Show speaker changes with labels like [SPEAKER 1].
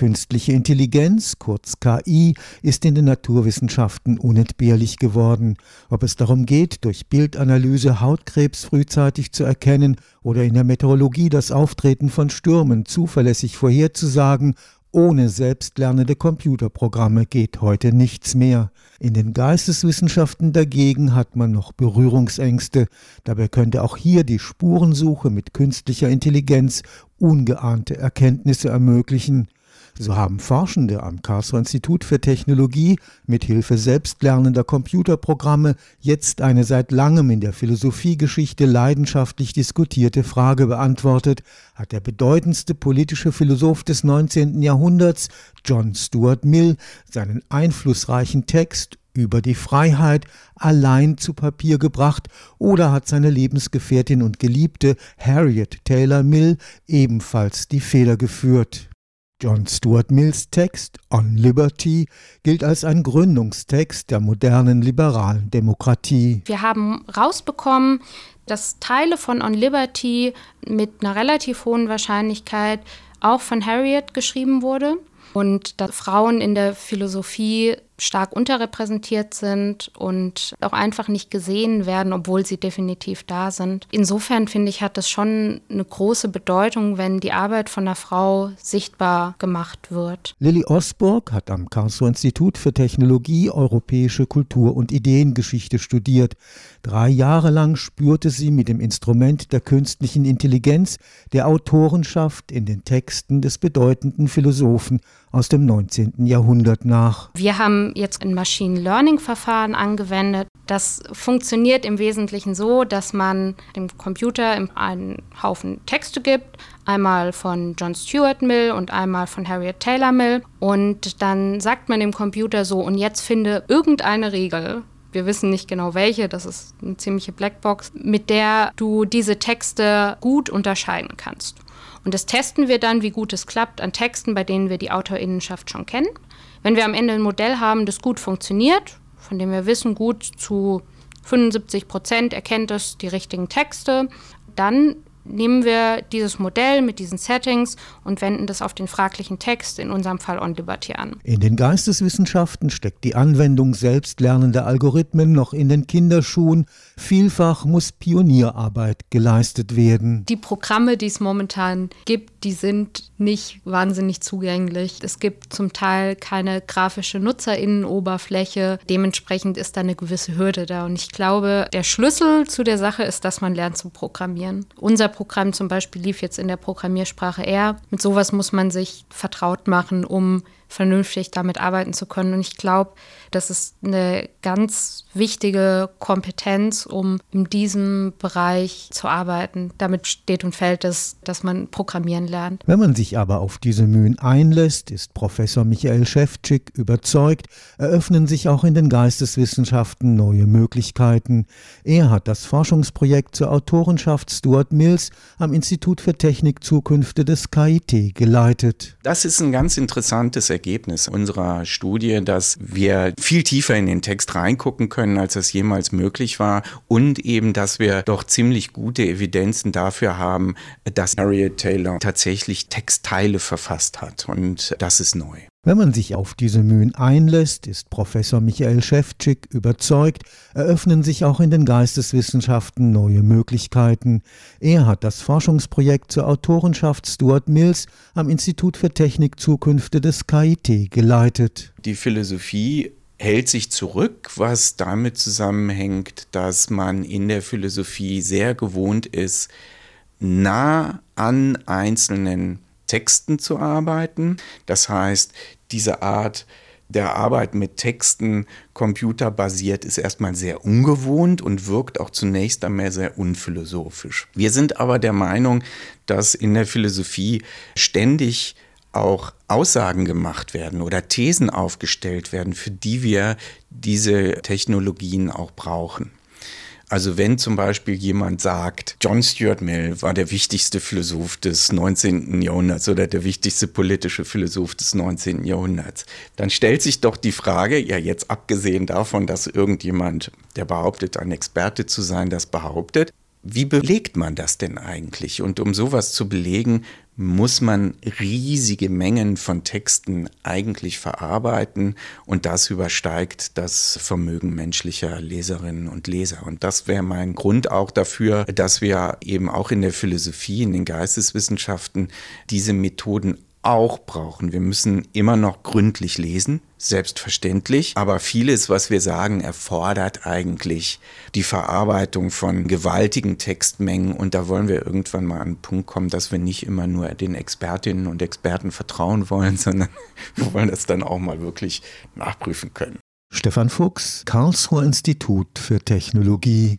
[SPEAKER 1] Künstliche Intelligenz, kurz KI, ist in den Naturwissenschaften unentbehrlich geworden. Ob es darum geht, durch Bildanalyse Hautkrebs frühzeitig zu erkennen oder in der Meteorologie das Auftreten von Stürmen zuverlässig vorherzusagen ohne selbstlernende Computerprogramme geht heute nichts mehr. In den Geisteswissenschaften dagegen hat man noch Berührungsängste. Dabei könnte auch hier die Spurensuche mit künstlicher Intelligenz ungeahnte Erkenntnisse ermöglichen. So haben Forschende am Karlsruher Institut für Technologie mit Hilfe selbstlernender Computerprogramme jetzt eine seit langem in der Philosophiegeschichte leidenschaftlich diskutierte Frage beantwortet, hat der bedeutendste politische Philosoph des 19. Jahrhunderts, John Stuart Mill, seinen einflussreichen Text über die Freiheit allein zu Papier gebracht oder hat seine Lebensgefährtin und Geliebte Harriet Taylor Mill ebenfalls die Feder geführt. John Stuart Mills Text On Liberty gilt als ein Gründungstext der modernen liberalen Demokratie.
[SPEAKER 2] Wir haben rausbekommen, dass Teile von On Liberty mit einer relativ hohen Wahrscheinlichkeit auch von Harriet geschrieben wurde und dass Frauen in der Philosophie stark unterrepräsentiert sind und auch einfach nicht gesehen werden, obwohl sie definitiv da sind. Insofern finde ich, hat es schon eine große Bedeutung, wenn die Arbeit von einer Frau sichtbar gemacht wird.
[SPEAKER 1] Lilly Osburg hat am Karlsruher Institut für Technologie europäische Kultur und Ideengeschichte studiert. Drei Jahre lang spürte sie mit dem Instrument der künstlichen Intelligenz der Autorenschaft in den Texten des bedeutenden Philosophen aus dem 19. Jahrhundert nach.
[SPEAKER 2] Wir haben jetzt ein Machine Learning Verfahren angewendet. Das funktioniert im Wesentlichen so, dass man dem Computer einen Haufen Texte gibt, einmal von John Stuart Mill und einmal von Harriet Taylor Mill. Und dann sagt man dem Computer so, und jetzt finde irgendeine Regel, wir wissen nicht genau welche, das ist eine ziemliche Blackbox, mit der du diese Texte gut unterscheiden kannst. Und das testen wir dann, wie gut es klappt, an Texten, bei denen wir die Autorinnenschaft schon kennen. Wenn wir am Ende ein Modell haben, das gut funktioniert, von dem wir wissen, gut zu 75 Prozent erkennt es die richtigen Texte, dann nehmen wir dieses Modell mit diesen Settings und wenden das auf den fraglichen Text, in unserem Fall On Liberty, an.
[SPEAKER 1] In den Geisteswissenschaften steckt die Anwendung selbstlernender Algorithmen noch in den Kinderschuhen. Vielfach muss Pionierarbeit geleistet werden.
[SPEAKER 2] Die Programme, die es momentan gibt, die sind nicht wahnsinnig zugänglich. Es gibt zum Teil keine grafische Nutzerinnenoberfläche. Dementsprechend ist da eine gewisse Hürde da. Und ich glaube, der Schlüssel zu der Sache ist, dass man lernt zu programmieren. Unser Programm zum Beispiel lief jetzt in der Programmiersprache R. Mit sowas muss man sich vertraut machen, um vernünftig damit arbeiten zu können. Und ich glaube, das ist eine ganz wichtige Kompetenz, um in diesem Bereich zu arbeiten. Damit steht und fällt es, dass man programmieren lernt.
[SPEAKER 1] Wenn man sich aber auf diese Mühen einlässt, ist Professor Michael Schäfczyk überzeugt, eröffnen sich auch in den Geisteswissenschaften neue Möglichkeiten. Er hat das Forschungsprojekt zur Autorenschaft Stuart Mills am Institut für Technik Zukünfte des KIT geleitet.
[SPEAKER 3] Das ist ein ganz interessantes Ergebnis unserer Studie, dass wir viel tiefer in den Text reingucken können, als es jemals möglich war und eben, dass wir doch ziemlich gute Evidenzen dafür haben, dass Harriet Taylor tatsächlich Textteile verfasst hat und das ist neu.
[SPEAKER 1] Wenn man sich auf diese Mühen einlässt, ist Professor Michael Schäfczyk überzeugt, eröffnen sich auch in den Geisteswissenschaften neue Möglichkeiten. Er hat das Forschungsprojekt zur Autorenschaft Stuart Mills am Institut für Technik Zukünfte des KIT geleitet.
[SPEAKER 3] Die Philosophie hält sich zurück, was damit zusammenhängt, dass man in der Philosophie sehr gewohnt ist, nah an einzelnen Texten zu arbeiten. Das heißt, diese Art der Arbeit mit Texten computerbasiert ist erstmal sehr ungewohnt und wirkt auch zunächst einmal sehr unphilosophisch. Wir sind aber der Meinung, dass in der Philosophie ständig auch Aussagen gemacht werden oder Thesen aufgestellt werden, für die wir diese Technologien auch brauchen. Also wenn zum Beispiel jemand sagt, John Stuart Mill war der wichtigste Philosoph des 19. Jahrhunderts oder der wichtigste politische Philosoph des 19. Jahrhunderts, dann stellt sich doch die Frage, ja jetzt abgesehen davon, dass irgendjemand, der behauptet, ein Experte zu sein, das behauptet, wie belegt man das denn eigentlich? Und um sowas zu belegen, muss man riesige Mengen von Texten eigentlich verarbeiten und das übersteigt das Vermögen menschlicher Leserinnen und Leser. Und das wäre mein Grund auch dafür, dass wir eben auch in der Philosophie, in den Geisteswissenschaften diese Methoden auch brauchen. Wir müssen immer noch gründlich lesen, selbstverständlich, aber vieles, was wir sagen, erfordert eigentlich die Verarbeitung von gewaltigen Textmengen und da wollen wir irgendwann mal an den Punkt kommen, dass wir nicht immer nur den Expertinnen und Experten vertrauen wollen, sondern wir wollen das dann auch mal wirklich nachprüfen können.
[SPEAKER 1] Stefan Fuchs, Karlsruher Institut für Technologie